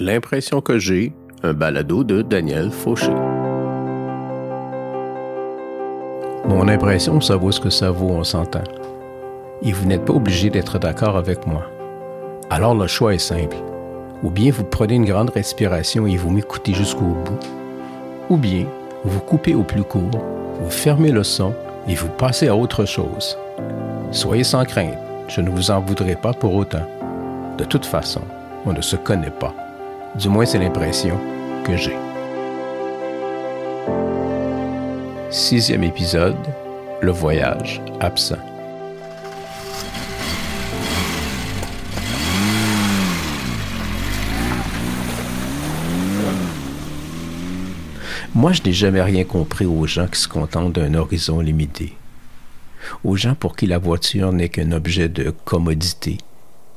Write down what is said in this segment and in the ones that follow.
L'impression que j'ai, un balado de Daniel Fauché. Mon impression, ça vaut ce que ça vaut, on s'entend. Et vous n'êtes pas obligé d'être d'accord avec moi. Alors le choix est simple. Ou bien vous prenez une grande respiration et vous m'écoutez jusqu'au bout. Ou bien vous coupez au plus court, vous fermez le son et vous passez à autre chose. Soyez sans crainte, je ne vous en voudrais pas pour autant. De toute façon, on ne se connaît pas. Du moins, c'est l'impression que j'ai. Sixième épisode, le voyage absent. Moi, je n'ai jamais rien compris aux gens qui se contentent d'un horizon limité. Aux gens pour qui la voiture n'est qu'un objet de commodité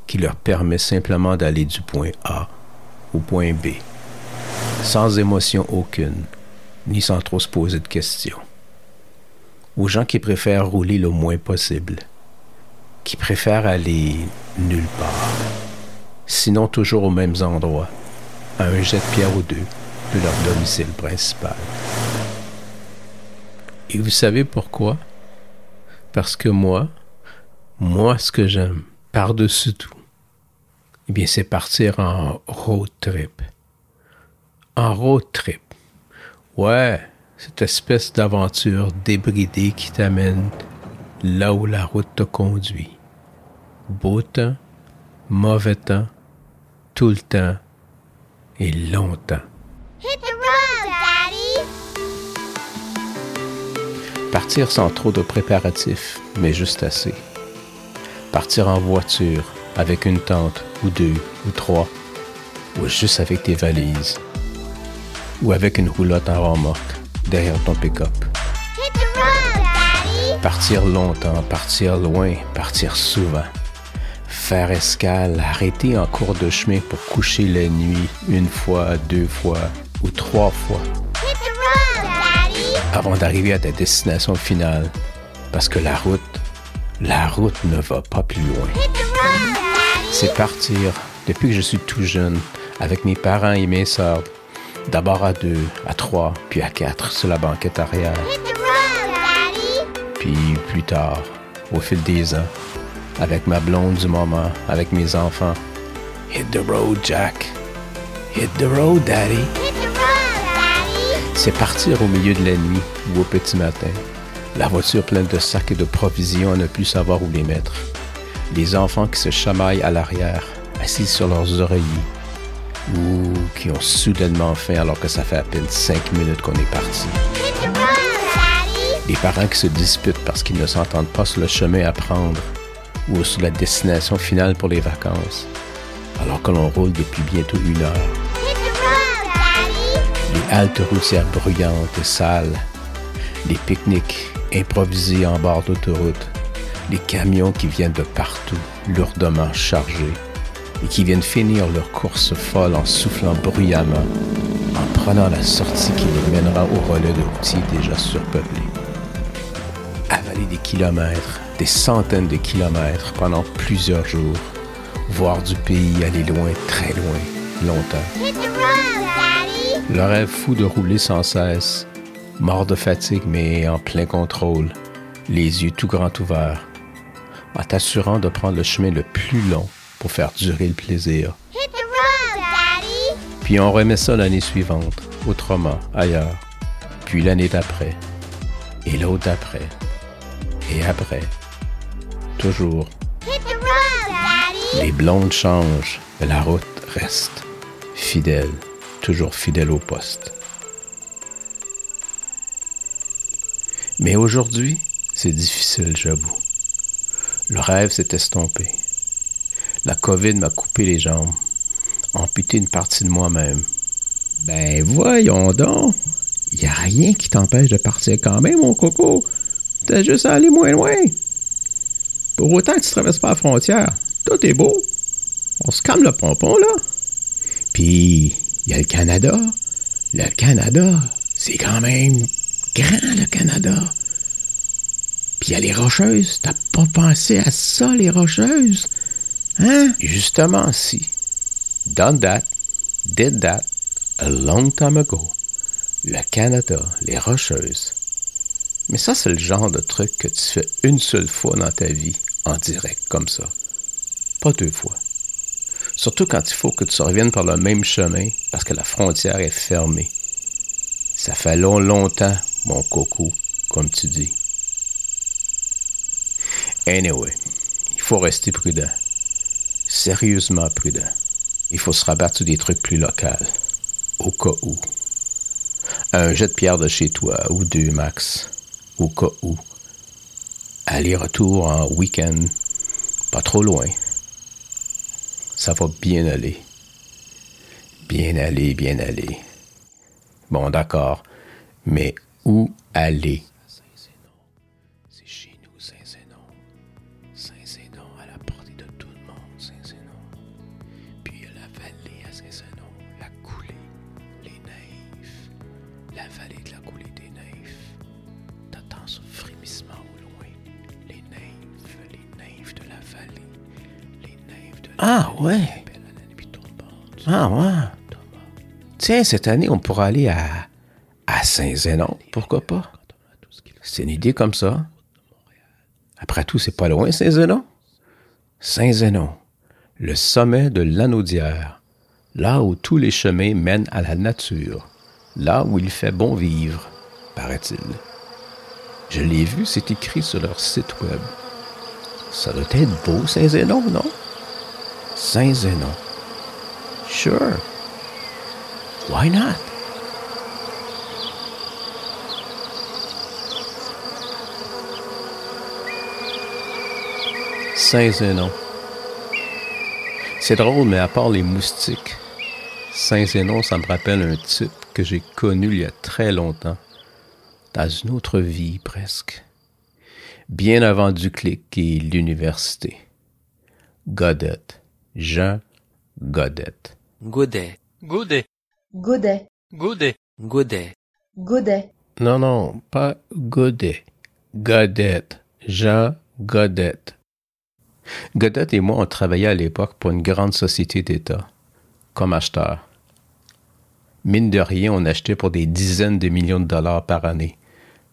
qui leur permet simplement d'aller du point A point B, sans émotion aucune, ni sans trop se poser de questions. Aux gens qui préfèrent rouler le moins possible, qui préfèrent aller nulle part, sinon toujours aux mêmes endroits, à un jet de pierre ou deux de leur domicile principal. Et vous savez pourquoi? Parce que moi, moi, ce que j'aime, par-dessus tout, eh bien, c'est partir en road trip. En road trip. Ouais, cette espèce d'aventure débridée qui t'amène là où la route te conduit. Beau temps, mauvais temps, tout le temps et longtemps. Hit the road, Daddy! Partir sans trop de préparatifs, mais juste assez. Partir en voiture, avec une tente, ou deux, ou trois, ou juste avec tes valises, ou avec une roulotte en remorque derrière ton pick-up. Partir longtemps, partir loin, partir souvent. Faire escale, arrêter en cours de chemin pour coucher la nuit une fois, deux fois ou trois fois avant d'arriver à ta destination finale. Parce que la route, la route ne va pas plus loin. C'est partir depuis que je suis tout jeune, avec mes parents et mes sœurs. D'abord à deux, à trois, puis à quatre sur la banquette arrière. Hit the road, Daddy! Puis plus tard, au fil des ans, avec ma blonde du moment, avec mes enfants. Hit the road, Jack. Hit the road, Daddy. Hit the road, Daddy! C'est partir au milieu de la nuit ou au petit matin. La voiture pleine de sacs et de provisions à ne plus savoir où les mettre. Les enfants qui se chamaillent à l'arrière, assis sur leurs oreillers. Ou qui ont soudainement faim alors que ça fait à peine cinq minutes qu'on est parti. Les parents qui se disputent parce qu'ils ne s'entendent pas sur le chemin à prendre ou sur la destination finale pour les vacances, alors que l'on roule depuis bientôt une heure. Les haltes routières bruyantes et sales, les pique-niques improvisés en bord d'autoroute, les camions qui viennent de partout, lourdement chargés, et qui viennent finir leur course folle en soufflant bruyamment, en prenant la sortie qui les mènera au relais de routiers déjà surpeuplés. Avaler des kilomètres, des centaines de kilomètres pendant plusieurs jours, voir du pays aller loin, très loin, longtemps. Le rêve fou de rouler sans cesse, mort de fatigue mais en plein contrôle, les yeux tout grands ouverts, en t'assurant de prendre le chemin le plus long pour faire durer le plaisir. Hit the road, Daddy! Puis on remet ça l'année suivante, autrement, ailleurs, puis l'année d'après, et l'autre d'après, et après. Toujours, Hit the road, Daddy! les blondes changent, mais la route reste fidèle, toujours fidèle au poste. Mais aujourd'hui, c'est difficile, j'avoue. Le rêve s'est estompé. La COVID m'a coupé les jambes, amputé une partie de moi-même. Ben voyons donc, y a rien qui t'empêche de partir quand même, mon coco. T'as juste à aller moins loin. Pour autant que tu traverses pas la frontière, tout est beau. On se calme le pompon, là. Puis, il y a le Canada. Le Canada, c'est quand même grand, le Canada. Il y a les rocheuses. T'as pas pensé à ça, les rocheuses? Hein? Justement, si. Done that. did that a long time ago. Le Canada, les Rocheuses. Mais ça, c'est le genre de truc que tu fais une seule fois dans ta vie, en direct, comme ça. Pas deux fois. Surtout quand il faut que tu reviennes par le même chemin parce que la frontière est fermée. Ça fait long, longtemps, mon coco, comme tu dis. Anyway, il faut rester prudent. Sérieusement prudent. Il faut se rabattre sur des trucs plus locaux. Au cas où. Un jet de pierre de chez toi, ou deux max. Au cas où. Aller-retour en week-end. Pas trop loin. Ça va bien aller. Bien aller, bien aller. Bon, d'accord. Mais où aller? Ouais. Ah ouais. Tiens, cette année, on pourra aller à, à Saint-Zénon. Pourquoi pas? C'est une idée comme ça. Après tout, c'est pas loin, Saint-Zénon. Saint-Zénon, le sommet de l'Anaudière, là où tous les chemins mènent à la nature, là où il fait bon vivre, paraît-il. Je l'ai vu, c'est écrit sur leur site web. Ça doit être beau, Saint-Zénon, non? Saint-Zénon. Sure. Why not? Saint-Zénon. C'est drôle, mais à part les moustiques, Saint-Zénon, ça me rappelle un type que j'ai connu il y a très longtemps, dans une autre vie presque, bien avant Duclic et l'université. Godette, Jean Godette. Godet, Godet, Godet, Godet, Godet, Godet, Non, non, pas Godet. Godette, Jean Godette. Godette et moi, on travaillait à l'époque pour une grande société d'État, comme acheteur. Mine de rien, on achetait pour des dizaines de millions de dollars par année.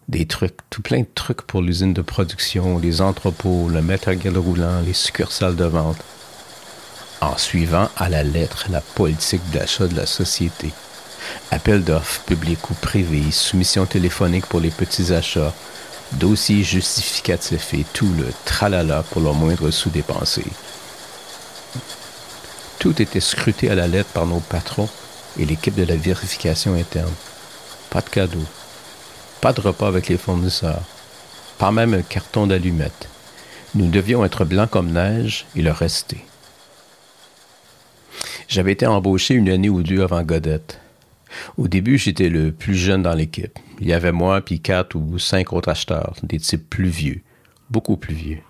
Des trucs, tout plein de trucs pour l'usine de production, les entrepôts, le matériel roulant, les succursales de vente. En suivant à la lettre la politique d'achat de la société. Appel d'offres publics ou privés, soumission téléphonique pour les petits achats, dossier justificatif et tout le tralala pour le moindre sous dépensé. Tout était scruté à la lettre par nos patrons et l'équipe de la vérification interne. Pas de cadeaux, pas de repas avec les fournisseurs, pas même un carton d'allumettes. Nous devions être blancs comme neige et le rester. J'avais été embauché une année ou deux avant Godette. Au début, j'étais le plus jeune dans l'équipe. Il y avait moi puis quatre ou cinq autres acheteurs, des types plus vieux, beaucoup plus vieux.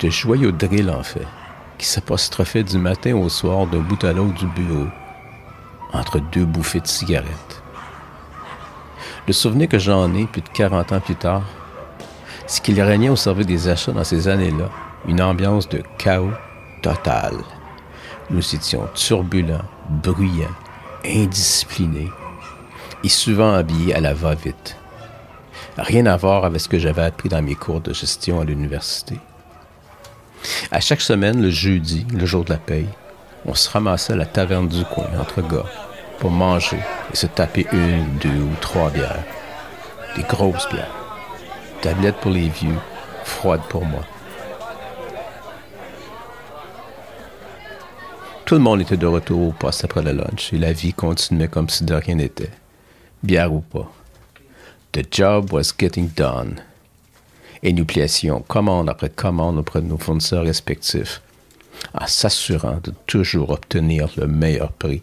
De joyeux drill, en fait, qui s'apostrophaient du matin au soir d'un bout à l'autre du bureau, entre deux bouffées de cigarettes. Le souvenir que j'en ai, plus de 40 ans plus tard, c'est qu'il régnait au service des achats dans ces années-là une ambiance de chaos total. Nous étions turbulents, bruyants, indisciplinés et souvent habillés à la va-vite. Rien à voir avec ce que j'avais appris dans mes cours de gestion à l'université. À chaque semaine, le jeudi, le jour de la paye, on se ramassait à la taverne du coin entre gars pour manger et se taper une, deux ou trois bières. Des grosses bières. Tablettes pour les vieux, froides pour moi. Tout le monde était de retour au poste après le lunch et la vie continuait comme si de rien n'était. Bière ou pas. The job was getting done. Et nous placions commande après commande auprès de nos fournisseurs respectifs, en s'assurant de toujours obtenir le meilleur prix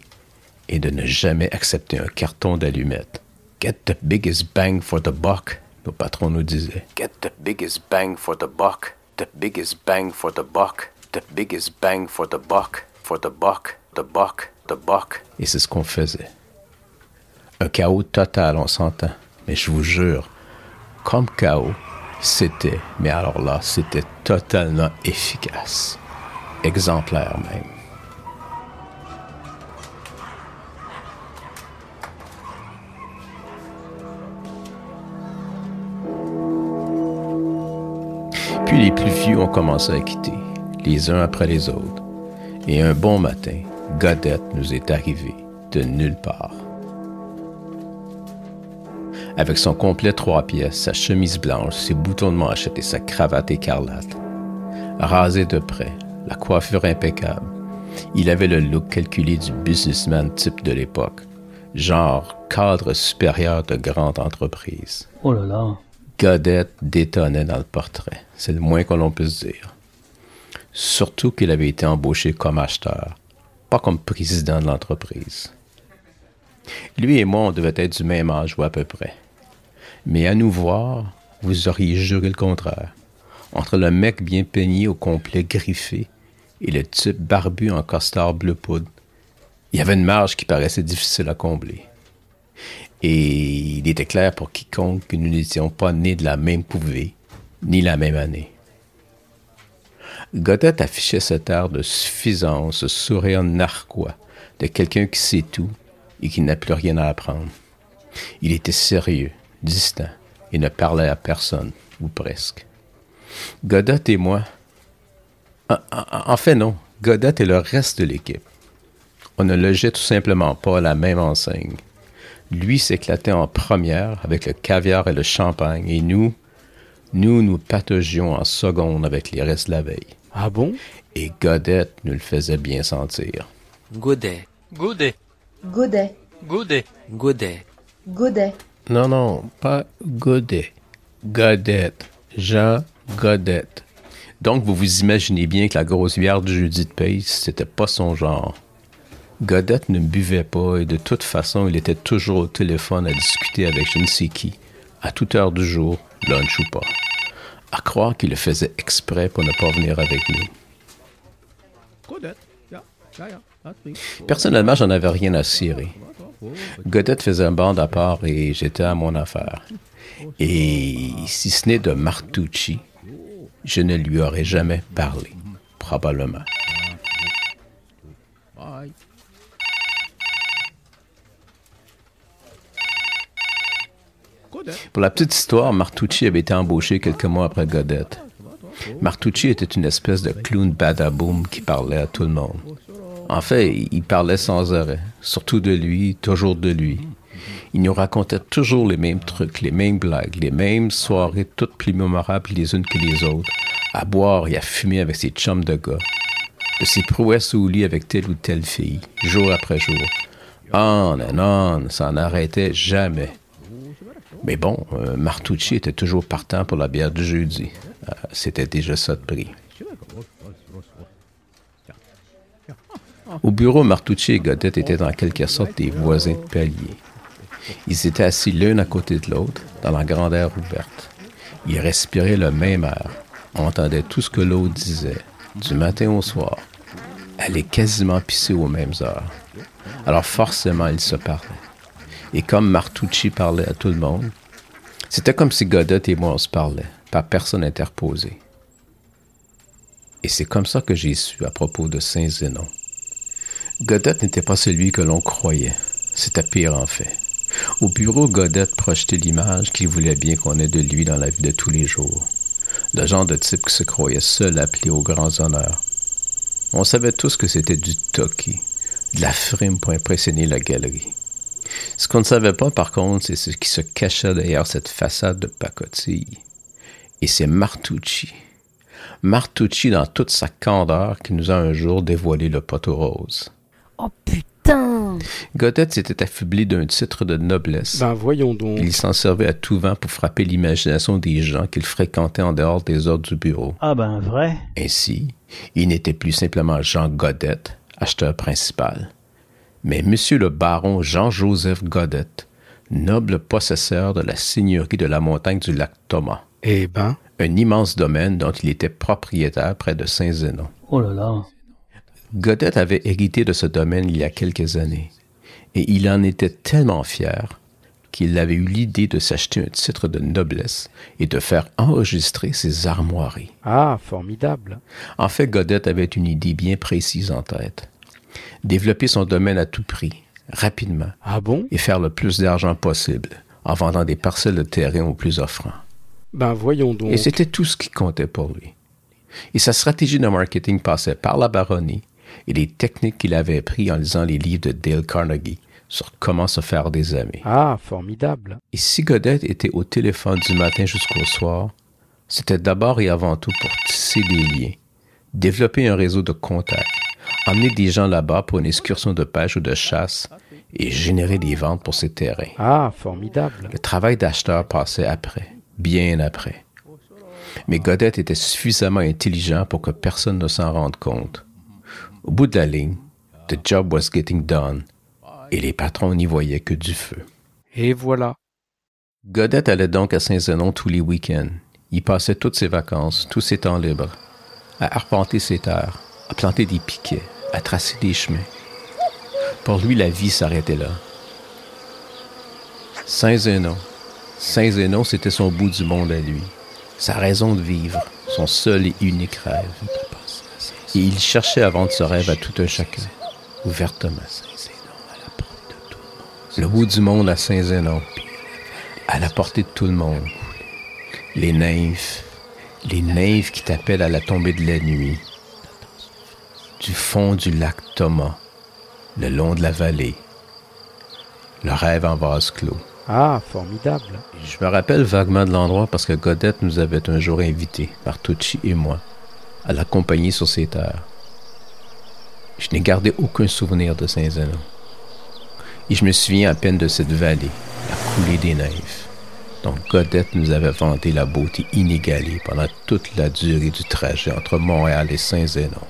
et de ne jamais accepter un carton d'allumettes. Get the biggest bang for the buck, nos patrons nous disaient. Get the biggest bang for the buck, the biggest bang for the buck, the biggest bang for the buck, et c'est ce qu'on faisait. Un chaos total, on s'entend. Mais je vous jure, comme chaos, c'était, mais alors là, c'était totalement efficace. Exemplaire même. Puis les plus vieux ont commencé à quitter, les uns après les autres. Et un bon matin, Godette nous est arrivé de nulle part. Avec son complet trois pièces, sa chemise blanche, ses boutons de manchette et sa cravate écarlate. Rasé de près, la coiffure impeccable, il avait le look calculé du businessman type de l'époque, genre cadre supérieur de grande entreprise. Oh là là. Godette détonnait dans le portrait, c'est le moins que l'on puisse dire. Surtout qu'il avait été embauché comme acheteur, pas comme président de l'entreprise. Lui et moi, on devait être du même âge ou à peu près. Mais à nous voir, vous auriez juré le contraire. Entre le mec bien peigné au complet griffé et le type barbu en costard bleu poudre, il y avait une marge qui paraissait difficile à combler. Et il était clair pour quiconque que nous n'étions pas nés de la même couvée, ni la même année. Godette affichait cet air de suffisance, ce sourire narquois de quelqu'un qui sait tout et qui n'a plus rien à apprendre. Il était sérieux, distant, et ne parlait à personne, ou presque. Godette et moi. En, fait, non. Godette et le reste de l'équipe. On ne logeait tout simplement pas la même enseigne. Lui s'éclatait en première avec le caviar et le champagne, et nous, nous nous pataugions en seconde avec les restes de la veille. Ah bon? Et Godette nous le faisait bien sentir. Godet. Godet. Godet. Godet. Godet. Godet. Non, non, pas Godet. Godette. Jean Godette. Donc, vous vous imaginez bien que la grosse bière du jeudi de paye, c'était pas son genre. Godette ne buvait pas et de toute façon, il était toujours au téléphone à discuter avec je ne sais qui, à toute heure du jour, lunch ou pas. À croire qu'il le faisait exprès pour ne pas venir avec nous. Personnellement, j'en avais rien à cirer. Godette faisait un bande à part et j'étais à mon affaire. Et si ce n'est de Martucci, je ne lui aurais jamais parlé, probablement. Pour la petite histoire, Martucci avait été embauché quelques mois après Godette. Martucci était une espèce de clown badaboom qui parlait à tout le monde. En fait, il parlait sans arrêt, surtout de lui, toujours de lui. Il nous racontait toujours les mêmes trucs, les mêmes blagues, les mêmes soirées toutes plus mémorables les unes que les autres, à boire et à fumer avec ses chums de gars, de ses prouesses au lit avec telle ou telle fille, jour après jour. On and on, ça n'arrêtait jamais. Mais bon, euh, Martucci était toujours partant pour la bière du jeudi. Euh, C'était déjà ça de prix. Au bureau, Martucci et Godette étaient en quelque sorte des voisins de palier. Ils étaient assis l'un à côté de l'autre, dans la grande aire ouverte. Ils respiraient le même air, entendaient tout ce que l'autre disait, du matin au soir, allaient quasiment pisser aux mêmes heures. Alors forcément, ils se parlaient. Et comme Martucci parlait à tout le monde, c'était comme si Godette et moi on se parlait, par personne interposée. Et c'est comme ça que j'ai su à propos de Saint-Zénon. Godette n'était pas celui que l'on croyait. C'était pire en fait. Au bureau, Godette projetait l'image qu'il voulait bien qu'on ait de lui dans la vie de tous les jours. Le genre de type qui se croyait seul appelé aux grands honneurs. On savait tous que c'était du toki, de la frime pour impressionner la galerie. Ce qu'on ne savait pas, par contre, c'est ce qui se cachait derrière cette façade de pacotille. Et c'est Martucci. Martucci dans toute sa candeur qui nous a un jour dévoilé le poteau rose. Oh putain Godette s'était affublé d'un titre de noblesse. Ben voyons donc. Il s'en servait à tout vent pour frapper l'imagination des gens qu'il fréquentait en dehors des ordres du bureau. Ah ben vrai Ainsi, il n'était plus simplement Jean Godette, acheteur principal, mais Monsieur le baron Jean-Joseph Godette, noble possesseur de la seigneurie de la montagne du lac Thomas, Eh ben, un immense domaine dont il était propriétaire près de Saint-Zénon. Oh là là Godette avait hérité de ce domaine il y a quelques années, et il en était tellement fier qu'il avait eu l'idée de s'acheter un titre de noblesse et de faire enregistrer ses armoiries. ah, formidable. En fait, Godette avait une idée bien précise en tête. Développer son domaine à tout prix, rapidement, Ah bon? et faire le plus d'argent possible en vendant des parcelles de terrain aux plus offrants. Ben voyons donc. Et c'était tout ce qui comptait pour lui. Et sa stratégie de marketing passait par la baronnie et les techniques qu'il avait apprises en lisant les livres de Dale Carnegie sur comment se faire des amis. Ah, formidable. Et si Godette était au téléphone du matin jusqu'au soir, c'était d'abord et avant tout pour tisser des liens, développer un réseau de contacts, emmener des gens là-bas pour une excursion de pêche ou de chasse et générer des ventes pour ses terrains. Ah, formidable. Le travail d'acheteur passait après, bien après. Mais Godette était suffisamment intelligent pour que personne ne s'en rende compte. Au bout de la ligne, the job was getting done, et les patrons n'y voyaient que du feu. Et voilà. Godette allait donc à Saint-Zénon tous les week-ends. Il passait toutes ses vacances, tous ses temps libres, à arpenter ses terres, à planter des piquets, à tracer des chemins. Pour lui, la vie s'arrêtait là. Saint-Zénon. Saint-Zénon, c'était son bout du monde à lui, sa raison de vivre, son seul et unique rêve. Et il cherchait à vendre ce rêve à tout un chacun, ouvertement. Le bout du monde à Saint-Zénon, à la portée de tout le monde. Les nymphes, les nymphes qui t'appellent à la tombée de la nuit. Du fond du lac Thomas, le long de la vallée. Le rêve en vase clos. Ah, formidable. Je me rappelle vaguement de l'endroit parce que Godette nous avait un jour invités, Martucci et moi, à l'accompagner sur ses terres. Je n'ai gardé aucun souvenir de Saint-Zénon. Et je me souviens à peine de cette vallée, la coulée des nymphes, dont Godette nous avait vanté la beauté inégalée pendant toute la durée du trajet entre Montréal et Saint-Zénon.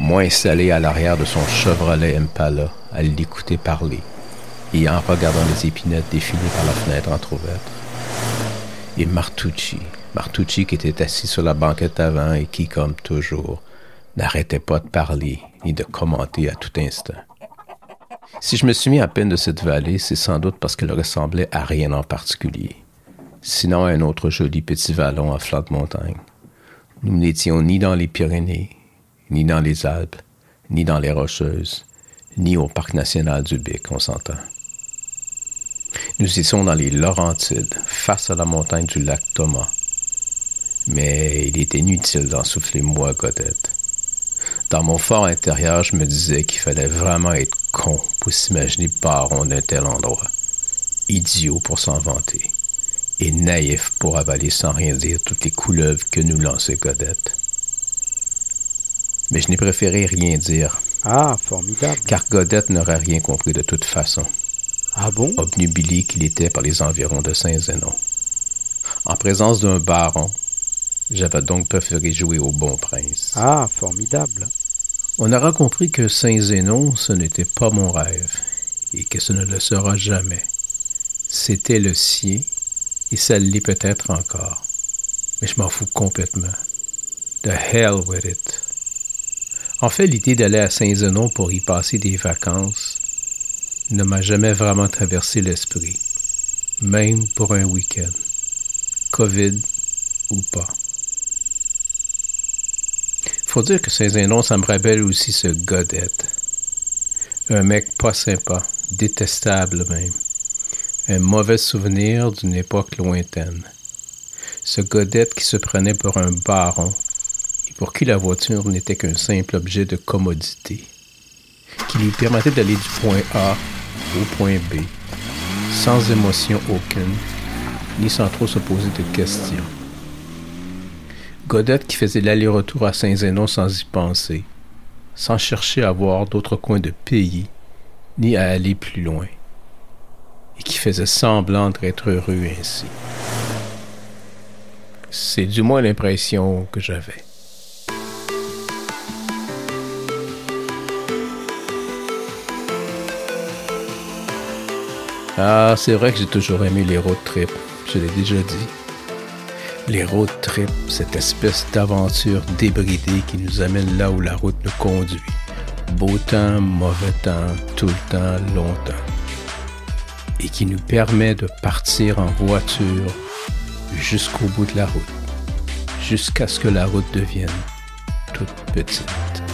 Moi installé à l'arrière de son Chevrolet Impala à l'écouter parler et en regardant les épinettes défiler par la fenêtre entr'ouverte. Et Martucci, Martucci qui était assis sur la banquette avant et qui, comme toujours, n'arrêtait pas de parler ni de commenter à tout instant. Si je me suis mis à peine de cette vallée, c'est sans doute parce qu'elle ressemblait à rien en particulier, sinon à un autre joli petit vallon à flanc de montagne. Nous n'étions ni dans les Pyrénées, ni dans les Alpes, ni dans les Rocheuses, ni au Parc national du Bic, on s'entend. Nous étions dans les Laurentides, face à la montagne du lac Thomas. Mais il était inutile d'en souffler moi, Godette. Dans mon fort intérieur, je me disais qu'il fallait vraiment être con pour s'imaginer baron d'un tel endroit. Idiot pour s'en vanter. Et naïf pour avaler sans rien dire toutes les couleuvres que nous lançait Godette. Mais je n'ai préféré rien dire, Ah, formidable. car Godette n'aurait rien compris de toute façon, Ah bon? Obnubilé qu'il était par les environs de Saint-Zénon. En présence d'un baron, j'avais donc préféré jouer au bon prince. Ah, formidable. On aura compris que Saint-Zénon, ce n'était pas mon rêve, et que ce ne le sera jamais. C'était le sien, et ça l'est peut-être encore. Mais je m'en fous complètement. The hell with it. En fait, l'idée d'aller à Saint-Zénon pour y passer des vacances ne m'a jamais vraiment traversé l'esprit, même pour un week-end. COVID ou pas. Faut dire que Saint-Zénon, ça me rappelle aussi ce Godette. Un mec pas sympa, détestable même. Un mauvais souvenir d'une époque lointaine. Ce Godette qui se prenait pour un baron pour qui la voiture n'était qu'un simple objet de commodité, qui lui permettait d'aller du point A au point B, sans émotion aucune, ni sans trop se poser de questions. Godette qui faisait l'aller-retour à Saint-Zénon sans y penser, sans chercher à voir d'autres coins de pays, ni à aller plus loin, et qui faisait semblant d'être heureux ainsi. C'est du moins l'impression que j'avais. Ah, c'est vrai que j'ai toujours aimé les road trips, je l'ai déjà dit. Les road trips, cette espèce d'aventure débridée qui nous amène là où la route nous conduit. Beau temps, mauvais temps, tout le temps, longtemps. Et qui nous permet de partir en voiture jusqu'au bout de la route, jusqu'à ce que la route devienne toute petite.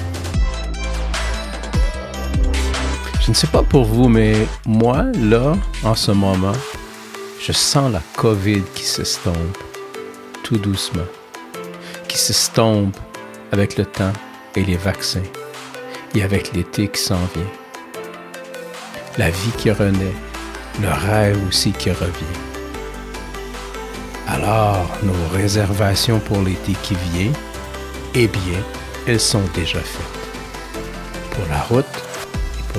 Je ne sais pas pour vous, mais moi, là, en ce moment, je sens la COVID qui s'estompe tout doucement, qui s'estompe avec le temps et les vaccins, et avec l'été qui s'en vient. La vie qui renaît, le rêve aussi qui revient. Alors, nos réservations pour l'été qui vient, eh bien, elles sont déjà faites. Pour la route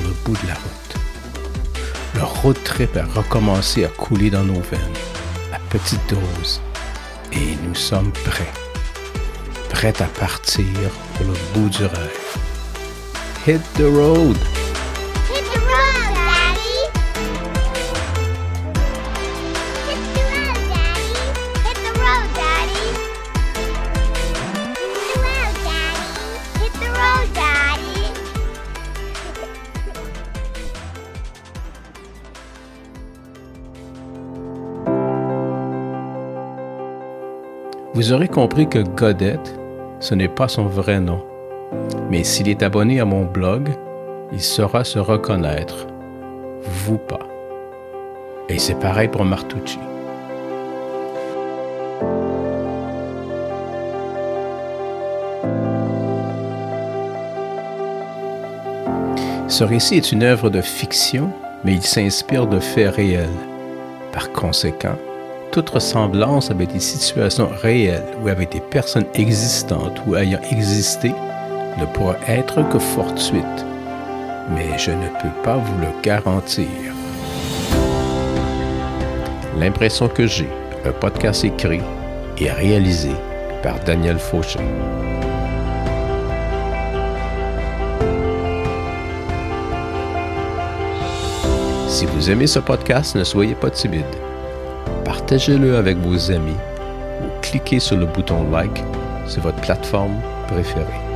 le bout de la route. Le road trip a recommencé à couler dans nos veines, à petite dose, et nous sommes prêts. Prêts à partir pour le bout du rêve. Hit the road! Vous aurez compris que Godette, ce n'est pas son vrai nom. Mais s'il est abonné à mon blog, il saura se reconnaître. Vous pas. Et c'est pareil pour Martucci. Ce récit est une œuvre de fiction, mais il s'inspire de faits réels. Par conséquent, toute ressemblance avec des situations réelles ou avec des personnes existantes ou ayant existé ne pourra être que fortuite. Mais je ne peux pas vous le garantir. L'impression que j'ai, un podcast écrit et réalisé par Daniel Fauché. Si vous aimez ce podcast, ne soyez pas timide. Partagez-le avec vos amis ou cliquez sur le bouton like sur votre plateforme préférée.